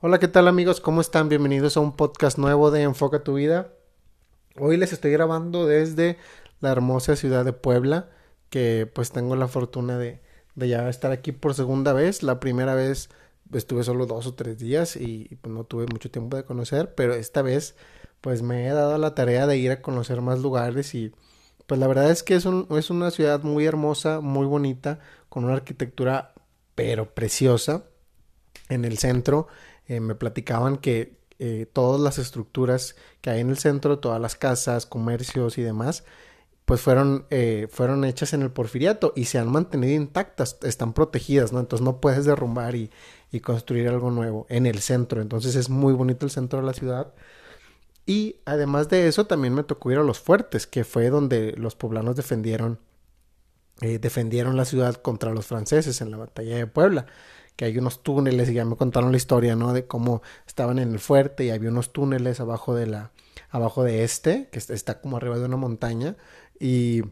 Hola, ¿qué tal amigos? ¿Cómo están? Bienvenidos a un podcast nuevo de Enfoca tu vida. Hoy les estoy grabando desde la hermosa ciudad de Puebla, que pues tengo la fortuna de, de ya estar aquí por segunda vez. La primera vez estuve solo dos o tres días y pues no tuve mucho tiempo de conocer, pero esta vez pues me he dado la tarea de ir a conocer más lugares y pues la verdad es que es, un, es una ciudad muy hermosa, muy bonita, con una arquitectura pero preciosa. En el centro eh, me platicaban que eh, todas las estructuras que hay en el centro, todas las casas, comercios y demás, pues fueron, eh, fueron hechas en el porfiriato y se han mantenido intactas, están protegidas, ¿no? Entonces no puedes derrumbar y, y construir algo nuevo en el centro. Entonces es muy bonito el centro de la ciudad. Y además de eso, también me tocó ir a los fuertes, que fue donde los poblanos defendieron, eh, defendieron la ciudad contra los franceses en la batalla de Puebla que hay unos túneles y ya me contaron la historia, ¿no? De cómo estaban en el fuerte y había unos túneles abajo de la, abajo de este, que está como arriba de una montaña y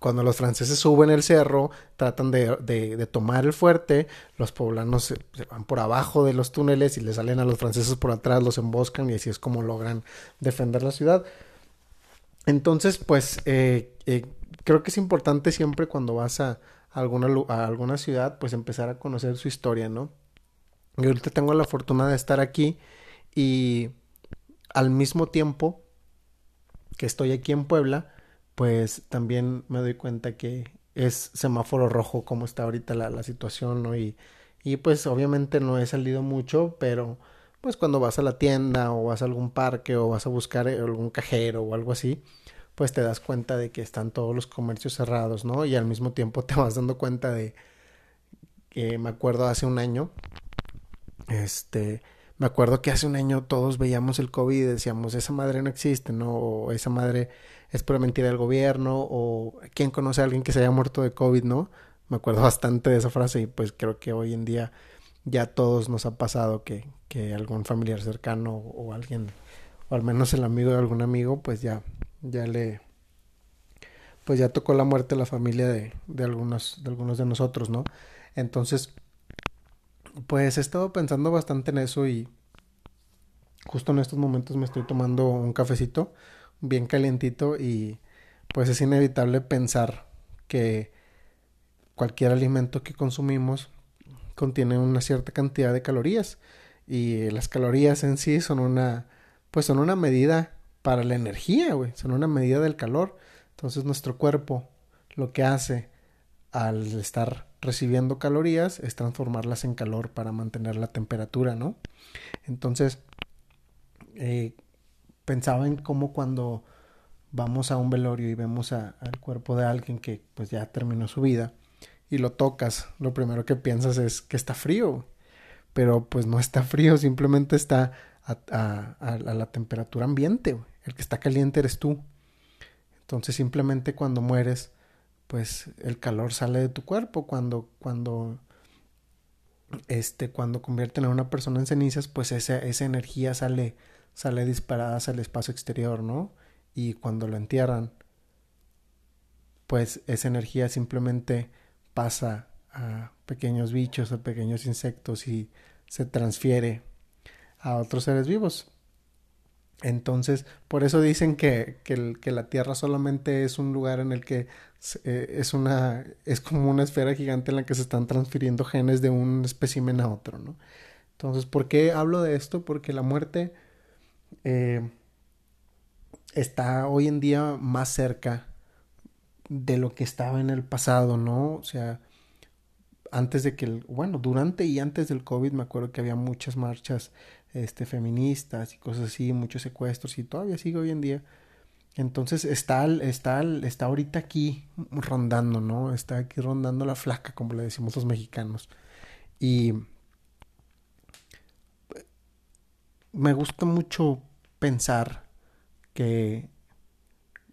cuando los franceses suben el cerro, tratan de, tomar el fuerte, los poblanos se, van por abajo de los túneles y le salen a los franceses por atrás, los emboscan y así es como logran defender la ciudad. Entonces, pues, eh, eh, creo que es importante siempre cuando vas a, alguna, a alguna ciudad, pues empezar a conocer su historia, ¿no? Y ahorita tengo la fortuna de estar aquí y al mismo tiempo que estoy aquí en Puebla, pues también me doy cuenta que es semáforo rojo como está ahorita la, la situación, ¿no? Y, y pues obviamente no he salido mucho, pero pues cuando vas a la tienda o vas a algún parque o vas a buscar algún cajero o algo así, pues te das cuenta de que están todos los comercios cerrados, ¿no? Y al mismo tiempo te vas dando cuenta de que me acuerdo hace un año, este, me acuerdo que hace un año todos veíamos el COVID y decíamos, esa madre no existe, ¿no? O esa madre es por mentira del gobierno, o quién conoce a alguien que se haya muerto de COVID, ¿no? Me acuerdo bastante de esa frase y pues creo que hoy en día ya todos nos ha pasado que, que algún familiar cercano o alguien, o al menos el amigo de algún amigo, pues ya ya le pues ya tocó la muerte a la familia de, de algunos de algunos de nosotros, ¿no? Entonces, pues he estado pensando bastante en eso y justo en estos momentos me estoy tomando un cafecito bien calientito y pues es inevitable pensar que cualquier alimento que consumimos contiene una cierta cantidad de calorías y las calorías en sí son una pues son una medida para la energía, güey. Son una medida del calor. Entonces nuestro cuerpo lo que hace al estar recibiendo calorías es transformarlas en calor para mantener la temperatura, ¿no? Entonces, eh, pensaba en cómo cuando vamos a un velorio y vemos al cuerpo de alguien que pues ya terminó su vida y lo tocas, lo primero que piensas es que está frío, pero pues no está frío, simplemente está a, la temperatura ambiente. El que está caliente eres tú. Entonces simplemente cuando mueres, pues el calor sale de tu cuerpo. Cuando, cuando, este, cuando convierten a una persona en cenizas, pues esa, esa energía sale, sale disparada hacia el espacio exterior, ¿no? Y cuando lo entierran, pues esa energía simplemente pasa a pequeños bichos, a pequeños insectos y se transfiere a otros seres vivos. Entonces, por eso dicen que, que, la Tierra solamente es un lugar en el que eh, es una, es como una esfera gigante en la que se están transfiriendo genes de un espécimen a otro, ¿no? Entonces, ¿por qué hablo de esto? Porque la muerte eh, está hoy en día más cerca de lo que estaba en el pasado, ¿no? O sea, antes de que, el, bueno, durante y antes del COVID me acuerdo que había muchas marchas este, feministas y cosas así, muchos secuestros y todavía sigue hoy en día. Entonces está, está, está ahorita aquí rondando, ¿no? Está aquí rondando la flaca, como le decimos los mexicanos. Y me gusta mucho pensar que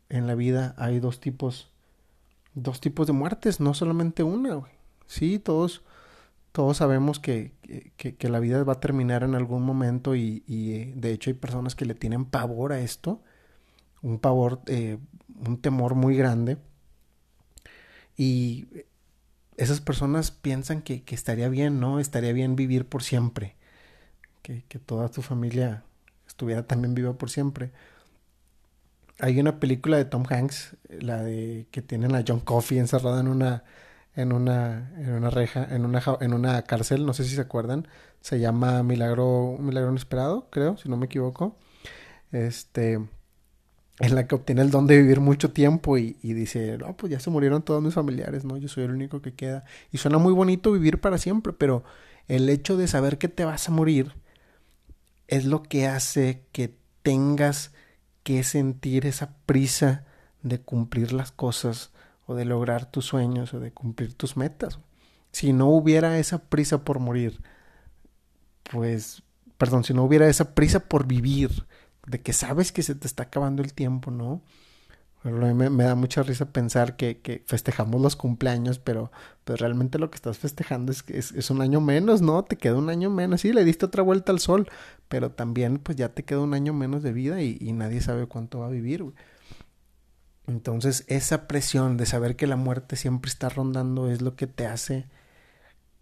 en la vida hay dos tipos, dos tipos de muertes, no solamente una, Sí, todos todos sabemos que, que, la vida va a terminar en algún momento y, y, eh, de hecho hay personas que le tienen pavor a esto un pavor, eh, un temor muy grande. Y esas personas piensan que, que, estaría bien, ¿no? Estaría bien vivir por siempre. Que, que toda tu familia estuviera también viva por siempre. Hay una película de Tom Hanks, la de que tienen a John Coffey encerrado en una en una en una reja, en una en una cárcel, no sé si se acuerdan, se llama Milagro Milagro inesperado, creo, si no me equivoco. Este en la que obtiene el don de vivir mucho tiempo y, dice, no, pues ya se murieron todos mis familiares, ¿no? Yo soy el único que queda. Y suena muy bonito vivir para siempre, pero el hecho de saber que te vas a morir es lo que hace que tengas que sentir esa prisa de cumplir las cosas o de lograr tus sueños o de cumplir tus metas. Si no hubiera esa prisa por morir, pues, perdón, si no hubiera esa prisa por vivir, de que sabes que se te está acabando el tiempo, ¿no? Me, me, da mucha risa pensar que, festejamos los cumpleaños, pero pues realmente lo que estás festejando es, es, es un año menos, ¿no? Te queda un año menos. Sí, le diste otra vuelta al sol, pero también pues ya te queda un año menos de vida y, nadie sabe cuánto va a vivir. Entonces esa presión de saber que la muerte siempre está rondando es lo que te hace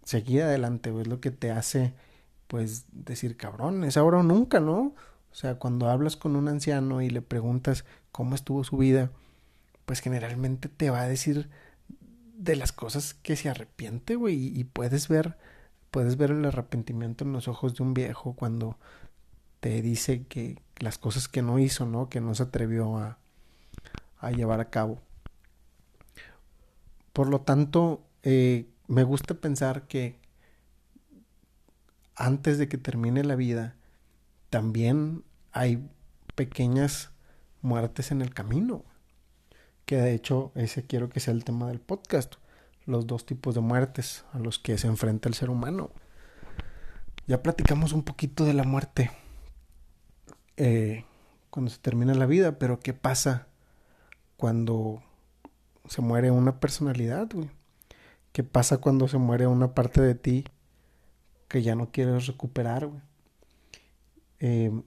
seguir adelante, es lo que te hace pues decir, cabrón, es ahora o nunca, ¿no? O sea, cuando hablas con un anciano y le preguntas cómo estuvo su vida, pues generalmente te va a decir de las cosas que se arrepiente, güey, y puedes ver, puedes ver el arrepentimiento en los ojos de un viejo cuando te dice que las cosas que no hizo, ¿no? Que no se atrevió a, llevar a cabo. Por lo tanto, eh, me gusta pensar que antes de que termine la vida, también hay pequeñas muertes en el camino. Que de hecho ese quiero que sea el tema del podcast. Los dos tipos de muertes a los que se enfrenta el ser humano. Ya platicamos un poquito de la muerte eh, cuando se termina la vida, pero ¿qué pasa cuando se muere una personalidad? ¿Qué pasa cuando se muere una parte de ti que ya no quieres recuperar? Güey? Eh,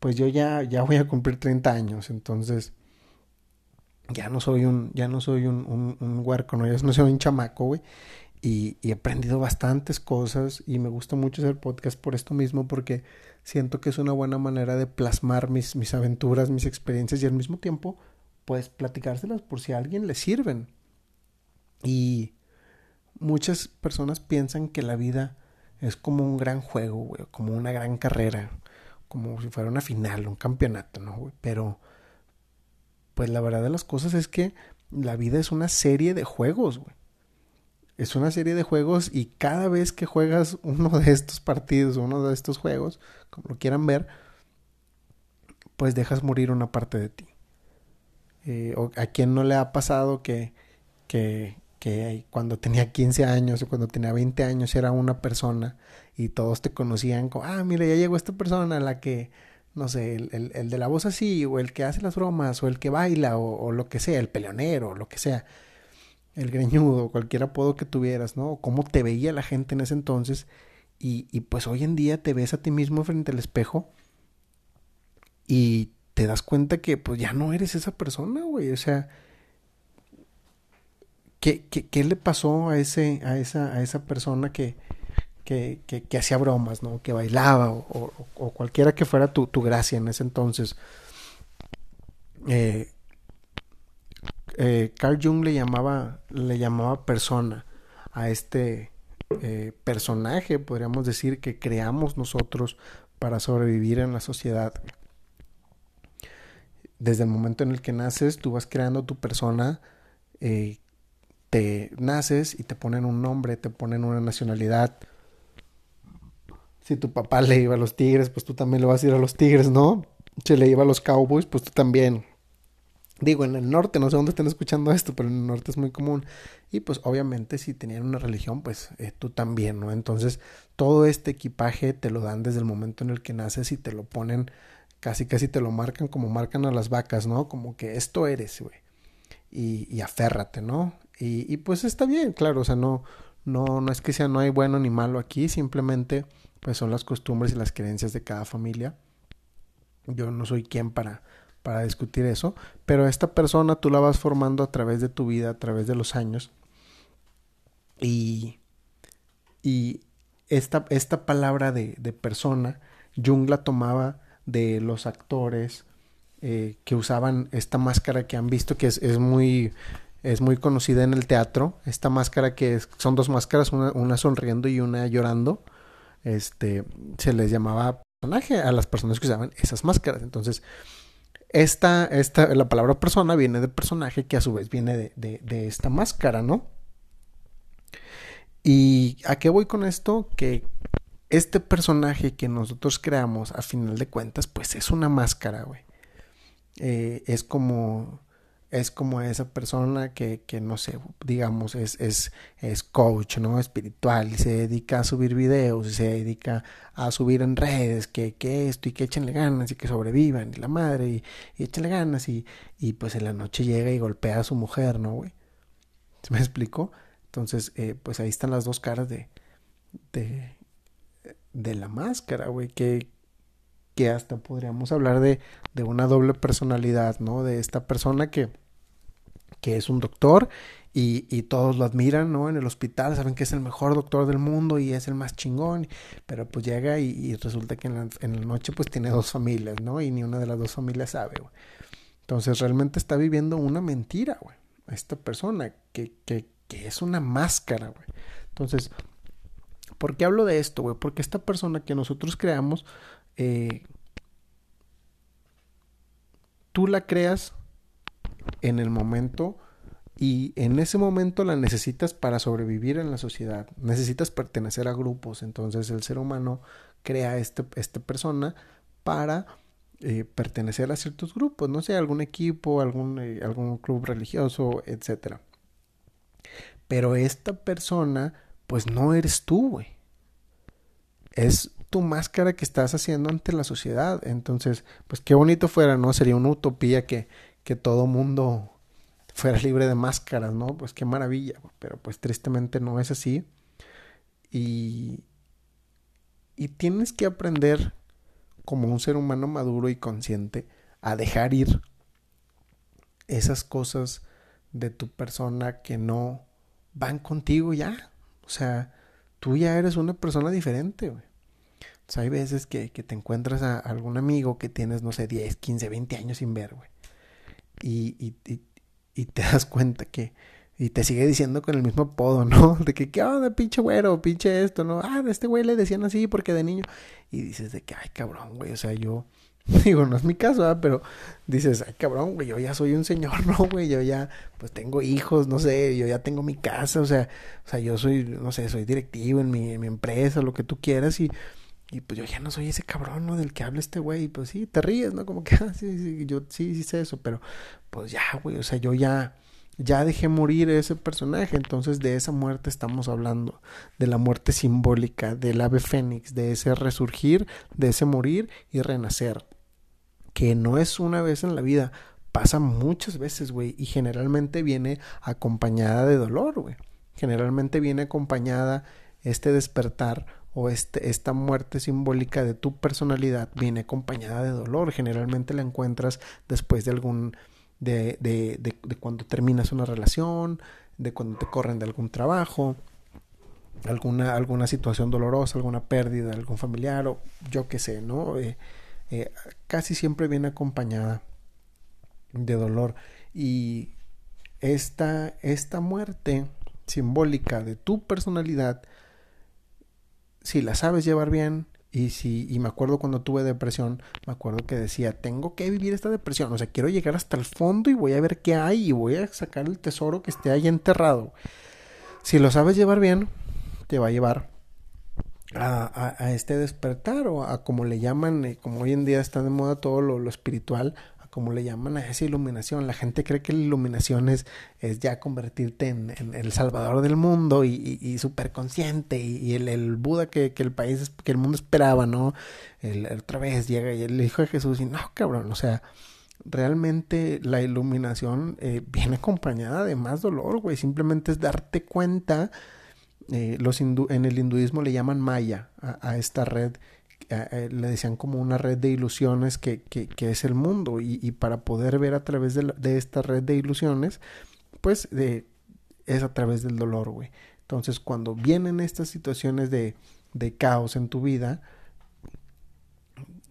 pues yo ya, ya voy a cumplir 30 años, entonces ya no soy un, ya no soy un, un, un huerco, ¿no? ya no soy un chamaco, güey. Y, y, he aprendido bastantes cosas y me gusta mucho hacer podcast por esto mismo porque siento que es una buena manera de plasmar mis, mis aventuras, mis experiencias y al mismo tiempo pues platicárselas por si a alguien le sirven. Y muchas personas piensan que la vida es como un gran juego, güey, como una gran carrera como si fuera una final, un campeonato, ¿no? Pero, pues la verdad de las cosas es que la vida es una serie de juegos, güey. Es una serie de juegos y cada vez que juegas uno de estos partidos, uno de estos juegos, como lo quieran ver, pues dejas morir una parte de ti. Eh, o a quien no le ha pasado que, que, que cuando tenía 15 años o cuando tenía 20 años era una persona y todos te conocían como, ah, mira, ya llegó esta persona, la que, no sé, el, el, el de la voz así, o el que hace las bromas, o el que baila, o, lo que sea, el peleonero, o lo que sea, el greñudo, cualquier apodo que tuvieras, ¿no? O cómo te veía la gente en ese entonces, y, y pues hoy en día te ves a ti mismo frente al espejo y te das cuenta que pues ya no eres esa persona, güey, o sea ¿Qué, qué, qué le pasó a, ese, a, esa, a esa persona que, que, que, que hacía bromas, ¿no? que bailaba o, cualquiera que fuera tu, tu gracia en ese entonces? Eh, eh, Carl Jung le llamaba, le llamaba persona a este eh, personaje, podríamos decir, que creamos nosotros para sobrevivir en la sociedad. Desde el momento en el que naces, tú vas creando tu persona te naces y te ponen un nombre, te ponen una nacionalidad. Si tu papá le iba a los Tigres, pues tú también le vas a ir a los Tigres, ¿no? Si le iba a los Cowboys, pues tú también. Digo, en el norte, no sé dónde estén escuchando esto, pero en el norte es muy común. Y pues obviamente si tenían una religión, pues eh, tú también, ¿no? Entonces todo este equipaje te lo dan desde el momento en el que naces y te lo ponen, casi casi te lo marcan como marcan a las vacas, ¿no? Como que esto eres, güey. Y, aférrate, ¿no? Y, y, pues está bien, claro, o sea, no, no, no es que sea no hay bueno ni malo aquí, simplemente pues son las costumbres y las creencias de cada familia. Yo no soy quien para, para discutir eso, pero esta persona tú la vas formando a través de tu vida, a través de los años. Y, y esta, esta palabra de, persona, Jung la tomaba de los actores eh, que usaban esta máscara que han visto, que es, es, muy, es muy conocida en el teatro. Esta máscara que son dos máscaras, una sonriendo y una llorando. Este, se les llamaba personaje a las personas que usaban esas máscaras. Entonces, esta, esta, la palabra persona viene de personaje que a su vez viene de, de, esta máscara, ¿no? ¿Y a qué voy con esto? Que este personaje que nosotros creamos, a final de cuentas, pues es una máscara, güey. Eh, es como es como esa persona que, que no sé, digamos, es, es, es coach, ¿no? Espiritual, y se dedica a subir videos, y se dedica a subir en redes, que, que esto, y que échenle ganas, y que sobrevivan, y la madre, y, y échenle ganas, y, y pues en la noche llega y golpea a su mujer, ¿no, güey? ¿Se me explicó? Entonces, eh, pues ahí están las dos caras de, de, de la máscara, güey, que, que hasta podríamos hablar de, de una doble personalidad, ¿no? De esta persona que, que es un doctor y, y, todos lo admiran, ¿no? En el hospital saben que es el mejor doctor del mundo y es el más chingón, pero pues llega y, resulta que en la, en la, noche pues tiene dos familias, ¿no? Y ni una de las dos familias sabe, güey. Entonces realmente está viviendo una mentira, güey. Esta persona que, que, que es una máscara, güey. Entonces, ¿por qué hablo de esto, güey? Porque esta persona que nosotros creamos, eh, tú la creas en el momento y en ese momento la necesitas para sobrevivir en la sociedad. Necesitas pertenecer a grupos. Entonces el ser humano crea este, esta persona para eh, pertenecer a ciertos grupos, no sé, algún equipo, algún, eh, algún club religioso, etc. Pero esta persona, pues no eres tú, güey. Es tu máscara que estás haciendo ante la sociedad. Entonces, pues qué bonito fuera, ¿no? Sería una utopía que, que todo mundo fuera libre de máscaras, ¿no? Pues qué maravilla, pero pues tristemente no es así. Y, y tienes que aprender como un ser humano maduro y consciente a dejar ir esas cosas de tu persona que no van contigo ya. O sea, tú ya eres una persona diferente, güey. O sea, hay veces que, que te encuentras a algún amigo que tienes, no sé, 10, 15, 20 años sin ver, güey y, y, y, y te das cuenta que, y te sigue diciendo con el mismo apodo, ¿no? De que, ¿qué onda, pinche güero, pinche esto, ¿no? Ah, de este güey le decían así porque de niño. Y dices de que, ay, cabrón, güey, o sea, yo, digo, no es mi caso, ¿eh? pero dices, ay, cabrón, güey, yo ya soy un señor, ¿no, güey? Yo ya, pues tengo hijos, no sé, yo ya tengo mi casa, o sea, o sea, yo soy, no sé, soy directivo en mi, en mi empresa, lo que tú quieras y y pues yo ya no soy ese cabrón, ¿no? Del que habla este güey. Pues sí, te ríes, ¿no? Como que, ah, sí, sí, yo sí, sí sé eso. Pero pues ya, güey, o sea, yo ya, ya dejé morir ese personaje. Entonces de esa muerte estamos hablando. De la muerte simbólica, del ave fénix, de ese resurgir, de ese morir y renacer. Que no es una vez en la vida, pasa muchas veces, güey. Y generalmente viene acompañada de dolor, güey. Generalmente viene acompañada este despertar o este, esta muerte simbólica de tu personalidad viene acompañada de dolor. Generalmente la encuentras después de algún, de, de, de, de, cuando terminas una relación, de cuando te corren de algún trabajo, alguna, alguna situación dolorosa, alguna pérdida algún familiar o yo qué sé, ¿no? Eh, eh, casi siempre viene acompañada de dolor y esta, esta muerte simbólica de tu personalidad si la sabes llevar bien y si y me acuerdo cuando tuve depresión, me acuerdo que decía, tengo que vivir esta depresión, o sea, quiero llegar hasta el fondo y voy a ver qué hay y voy a sacar el tesoro que esté ahí enterrado. Si lo sabes llevar bien, te va a llevar a, a, a este despertar o a como le llaman, eh, como hoy en día está de moda todo lo, lo espiritual, como le llaman a esa iluminación. La gente cree que la iluminación es, es ya convertirte en, en, el salvador del mundo y, y, y y, el, el Buda que, que, el país, que el mundo esperaba, ¿no? El, otra vez llega y le dijo a Jesús y no, cabrón, o sea, realmente la iluminación eh, viene acompañada de más dolor, güey. Simplemente es darte cuenta. Eh, los en el hinduismo le llaman maya a, a esta red le decían como una red de ilusiones que, que, que es el mundo y, y, para poder ver a través de, de esta red de ilusiones, pues de, es a través del dolor, güey. Entonces, cuando vienen estas situaciones de, de caos en tu vida,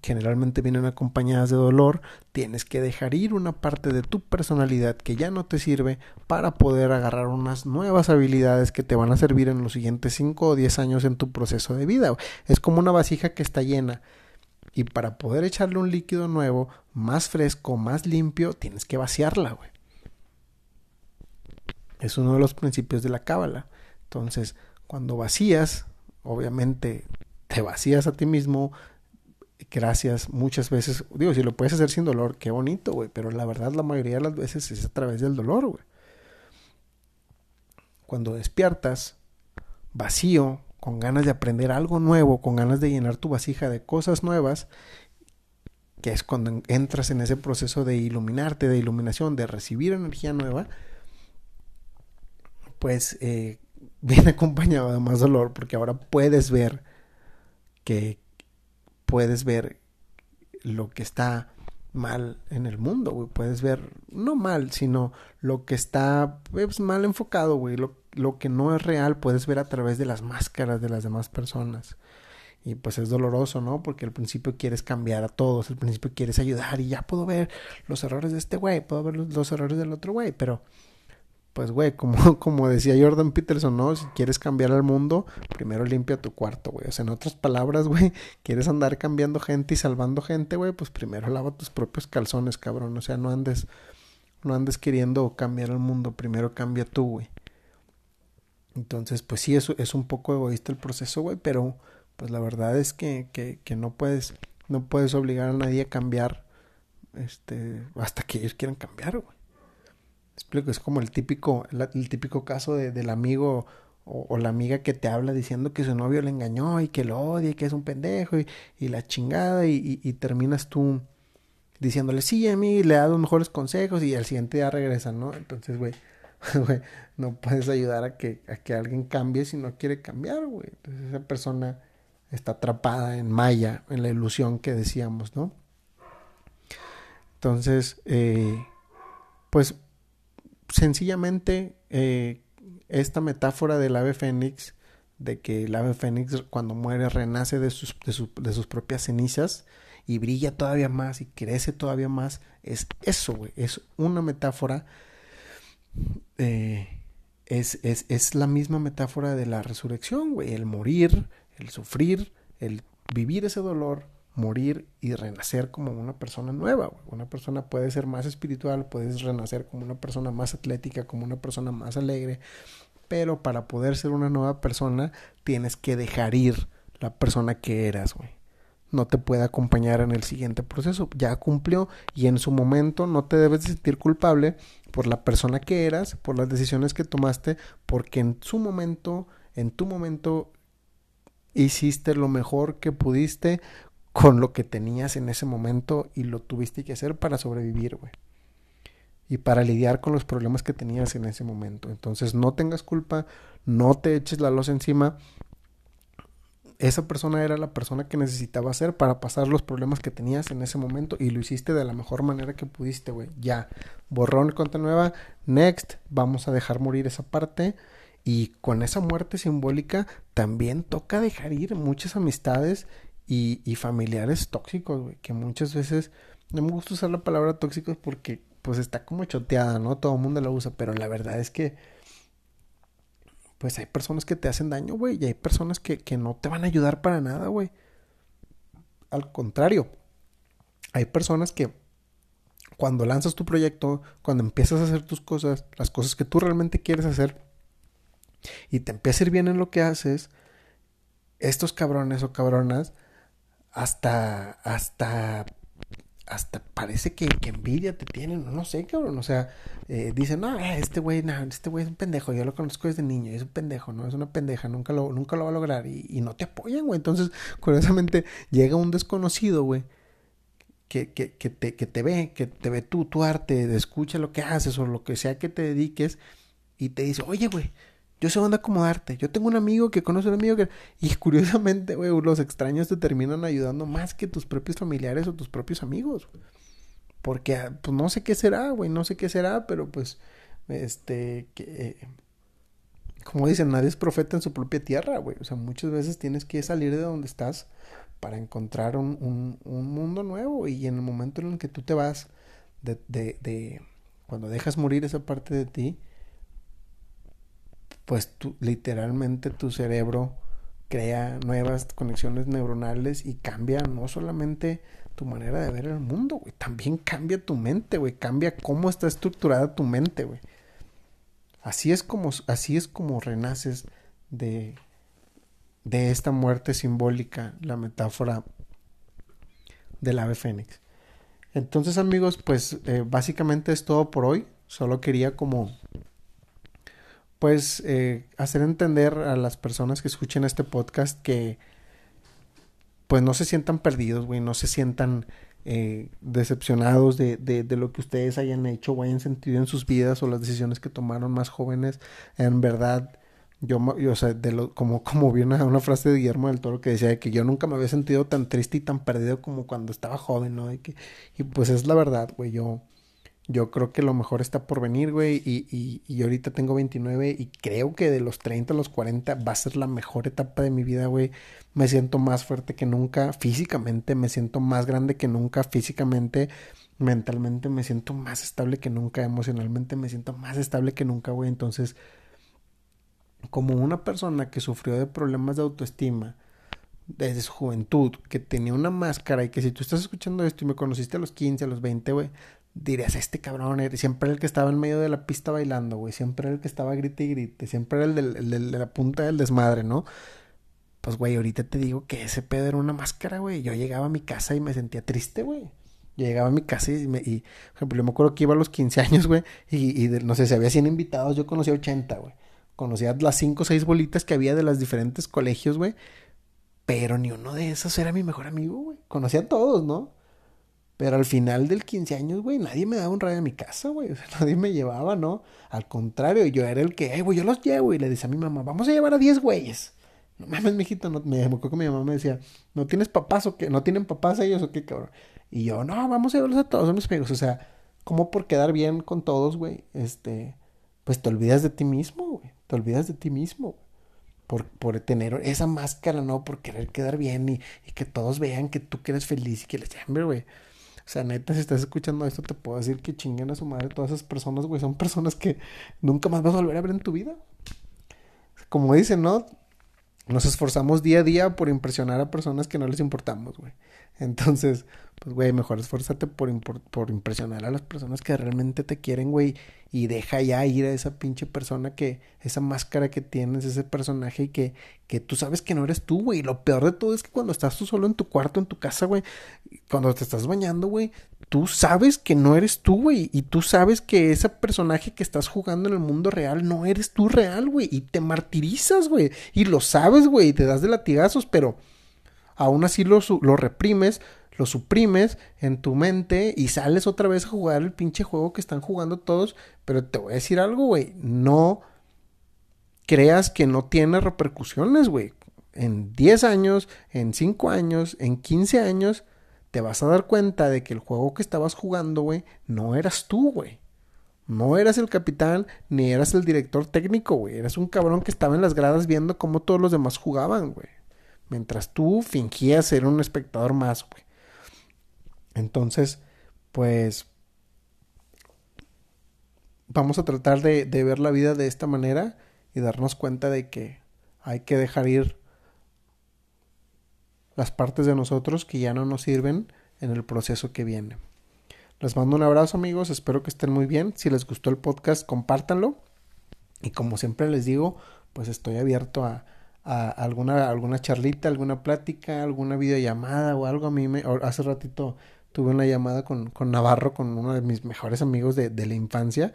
generalmente vienen acompañadas de dolor, tienes que dejar ir una parte de tu personalidad que ya no te sirve para poder agarrar unas nuevas habilidades que te van a servir en los siguientes 5 o 10 años en tu proceso de vida. Es como una vasija que está llena y para poder echarle un líquido nuevo, más fresco, más limpio, tienes que vaciarla, güey. Es uno de los principios de la cábala. Entonces, cuando vacías, obviamente te vacías a ti mismo, gracias muchas veces, digo, si lo puedes hacer sin dolor, qué bonito, güey, pero la verdad la mayoría de las veces es a través del dolor, güey. Cuando despiertas vacío, con ganas de aprender algo nuevo, con ganas de llenar tu vasija de cosas nuevas, que es cuando entras en ese proceso de iluminarte, de iluminación, de recibir energía nueva, pues eh, viene acompañado de más dolor, porque ahora puedes ver que, puedes ver lo que está mal en el mundo, güey. Puedes ver, no mal, sino lo que está pues, mal enfocado, güey. Lo, lo que no es real puedes ver a través de las máscaras de las demás personas. Y pues es doloroso, ¿no? Porque al principio quieres cambiar a todos, al principio quieres ayudar y ya puedo ver los errores de este güey, puedo ver los, los errores del otro güey, pero pues güey, como, como decía Jordan Peterson, ¿no? Si quieres cambiar al mundo, primero limpia tu cuarto, güey. O sea, en otras palabras, güey, quieres andar cambiando gente y salvando gente, güey, pues primero lava tus propios calzones, cabrón. O sea, no andes, no andes queriendo cambiar al mundo, primero cambia tú, güey. Entonces, pues sí, eso es un poco egoísta el proceso, güey, pero pues la verdad es que, que, que no puedes, no puedes obligar a nadie a cambiar, este, hasta que ellos quieran cambiar, güey explico, es como el típico, el, típico caso de, del amigo o, la amiga que te habla diciendo que su novio le engañó y que lo odia y que es un pendejo y, la chingada y, terminas tú diciéndole sí a mí, le da los mejores consejos y al siguiente día regresan, ¿no? Entonces, güey, no puedes ayudar a que, a que alguien cambie si no quiere cambiar, güey. Entonces esa persona está atrapada en Maya, en la ilusión que decíamos, ¿no? Entonces, eh, pues sencillamente eh, esta metáfora del ave fénix, de que el ave fénix cuando muere renace de sus, de, sus propias cenizas y brilla todavía más y crece todavía más, es eso, güey, es una metáfora, eh, es, es, es la misma metáfora de la resurrección, güey, el morir, el sufrir, el vivir ese dolor, morir y renacer como una persona nueva. Una persona puede ser más espiritual, puedes renacer como una persona más atlética, como una persona más alegre, pero para poder ser una nueva persona tienes que dejar ir la persona que eras, güey. No te puede acompañar en el siguiente proceso. Ya cumplió y en su momento no te debes sentir culpable por la persona que eras, por las decisiones que tomaste, porque en su momento, en tu momento, hiciste lo mejor que pudiste con lo que tenías en ese momento y lo tuviste que hacer para sobrevivir, güey. Y para lidiar con los problemas que tenías en ese momento. Entonces no tengas culpa, no te eches la losa encima. Esa persona era la persona que necesitaba ser para pasar los problemas que tenías en ese momento y lo hiciste de la mejor manera que pudiste, güey. Ya, borrón y cuenta nueva, next, vamos a dejar morir esa parte. Y con esa muerte simbólica también toca dejar ir muchas amistades y, familiares tóxicos, güey, que muchas veces, no me gusta usar la palabra tóxicos porque pues está como choteada, ¿no? Todo el mundo la usa, pero la verdad es que pues hay personas que te hacen daño, güey, y hay personas que, que no te van a ayudar para nada, güey. Al contrario, hay personas que cuando lanzas tu proyecto, cuando empiezas a hacer tus cosas, las cosas que tú realmente quieres hacer, y te empieza a ir bien en lo que haces, estos cabrones o cabronas hasta, hasta, hasta parece que, que envidia te tienen, no sé, cabrón, o sea, eh, dicen, no, eh, este güey, no, este güey es un pendejo, yo lo conozco desde niño, es un pendejo, no, es una pendeja, nunca lo, nunca lo va a lograr, y, y no te apoyan, güey, entonces, curiosamente, llega un desconocido, güey, que, que, que, te, que te ve, que te ve tú, tu arte, escucha lo que haces o lo que sea que te dediques, y te dice, oye, güey, Yo sé dónde acomodarte. Yo tengo un amigo que conoce a un amigo que... Y curiosamente, güey, los extraños te terminan ayudando más que tus propios familiares o tus propios amigos. Porque, ah, pues no sé qué será, güey, no sé qué será, pero pues, este, que... Como dicen, nadie es profeta en su propia tierra, güey. O sea, muchas veces tienes que salir de donde estás para encontrar un, un, un mundo nuevo. Y en el momento en el que tú te vas de, de cuando dejas morir esa parte de ti, pues tú, literalmente tu cerebro crea nuevas conexiones neuronales y cambia no solamente tu manera de ver el mundo, güey, también cambia tu mente, güey, cambia cómo está estructurada tu mente, güey. Así es como así es como renaces de de esta muerte simbólica, la metáfora del ave fénix. Entonces, amigos, pues eh, básicamente es todo por hoy. Solo quería como pues eh, hacer entender a las personas que escuchen este podcast que pues no se sientan perdidos, güey, no se sientan eh, decepcionados de, de, de, lo que ustedes hayan hecho o hayan sentido en sus vidas o las decisiones que tomaron más jóvenes. En verdad, yo, yo o sea, de lo, como, como vi una, una, frase de Guillermo del Toro que decía que yo nunca me había sentido tan triste y tan perdido como cuando estaba joven, ¿no? que, y pues es la verdad, güey, yo yo creo que lo mejor está por venir, güey. Y, y, y, ahorita tengo 29 y creo que de los 30 a los 40 va a ser la mejor etapa de mi vida, güey. Me siento más fuerte que nunca físicamente, me siento más grande que nunca físicamente, mentalmente me siento más estable que nunca, emocionalmente me siento más estable que nunca, güey. Entonces, como una persona que sufrió de problemas de autoestima, desde su juventud, que tenía una máscara y que si tú estás escuchando esto y me conociste a los 15, a los 20, güey, dirías, este cabrón siempre el que estaba en medio de la pista bailando, güey, siempre era el que estaba grite y grite, siempre era el, del, el de la punta del desmadre, ¿no? Pues, güey, ahorita te digo que ese pedo era una máscara, güey. Yo llegaba a mi casa y me sentía triste, güey. Llegaba a mi casa y, me, por ejemplo, yo me acuerdo que iba a los 15 años, güey, y, no sé, si había 100 invitados, yo conocía 80, güey. Conocía las 5 o 6 bolitas que había de los diferentes colegios, güey. Pero ni uno de esos era mi mejor amigo, güey. Conocía a todos, ¿no? Pero al final del 15 años, güey, nadie me daba un radio a mi casa, güey. O sea, nadie me llevaba, ¿no? Al contrario, yo era el que, ay, güey, yo los llevo. Y le decía a mi mamá, vamos a llevar a 10 güeyes. No mames, mijito, no, me acuerdo que mi mamá me decía, ¿no tienes papás o qué? ¿No tienen papás ellos o qué, cabrón? Y yo, no, vamos a llevarlos a todos a mis amigos. O sea, ¿cómo por quedar bien con todos, güey? Este, pues te olvidas de ti mismo, güey. Te olvidas de ti mismo, Por, por tener esa máscara, ¿no? Por querer quedar bien y, que todos vean que tú que eres feliz y que les llamen, güey. O sea, neta, si estás escuchando esto, te puedo decir que chinguen a su madre todas esas personas, güey. Son personas que nunca más vas a volver a ver en tu vida. Como dicen, ¿no? Nos esforzamos día a día por impresionar a personas que no les importamos, güey. Entonces, pues, güey, mejor esfuérzate por, por impresionar a las personas que realmente te quieren, güey. Y deja ya ir a esa pinche persona que, esa máscara que tienes, ese personaje y que, que tú sabes que no eres tú, güey. Lo peor de todo es que cuando estás tú solo en tu cuarto, en tu casa, güey, cuando te estás bañando, güey, tú sabes que no eres tú, güey. Y tú sabes que ese personaje que estás jugando en el mundo real no eres tú real, güey. Y te martirizas, güey. Y lo sabes, güey. Y te das de latigazos, pero aún así lo, lo reprimes lo suprimes en tu mente y sales otra vez a jugar el pinche juego que están jugando todos. Pero te voy a decir algo, güey. No creas que no tiene repercusiones, güey. En 10 años, en 5 años, en 15 años, te vas a dar cuenta de que el juego que estabas jugando, güey, no eras tú, güey. No eras el capitán ni eras el director técnico, güey. Eras un cabrón que estaba en las gradas viendo cómo todos los demás jugaban, güey. Mientras tú fingías ser un espectador más, güey. Entonces, pues vamos a tratar de, ver la vida de esta manera y darnos cuenta de que hay que dejar ir las partes de nosotros que ya no nos sirven en el proceso que viene. Les mando un abrazo amigos, espero que estén muy bien. Si les gustó el podcast, compártanlo. Y como siempre les digo, pues estoy abierto a, a alguna, alguna charlita, alguna plática, alguna videollamada o algo. A mí me, hace ratito tuve una llamada con, con Navarro, con uno de mis mejores amigos de, de, la infancia,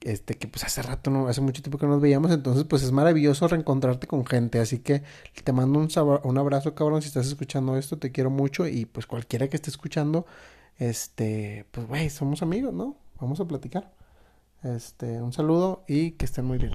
este, que pues hace rato, no, hace mucho tiempo que nos veíamos, entonces pues es maravilloso reencontrarte con gente, así que te mando un, un abrazo cabrón si estás escuchando esto, te quiero mucho y pues cualquiera que esté escuchando, este, pues güey, somos amigos, ¿no? Vamos a platicar. Este, un saludo y que estén muy bien.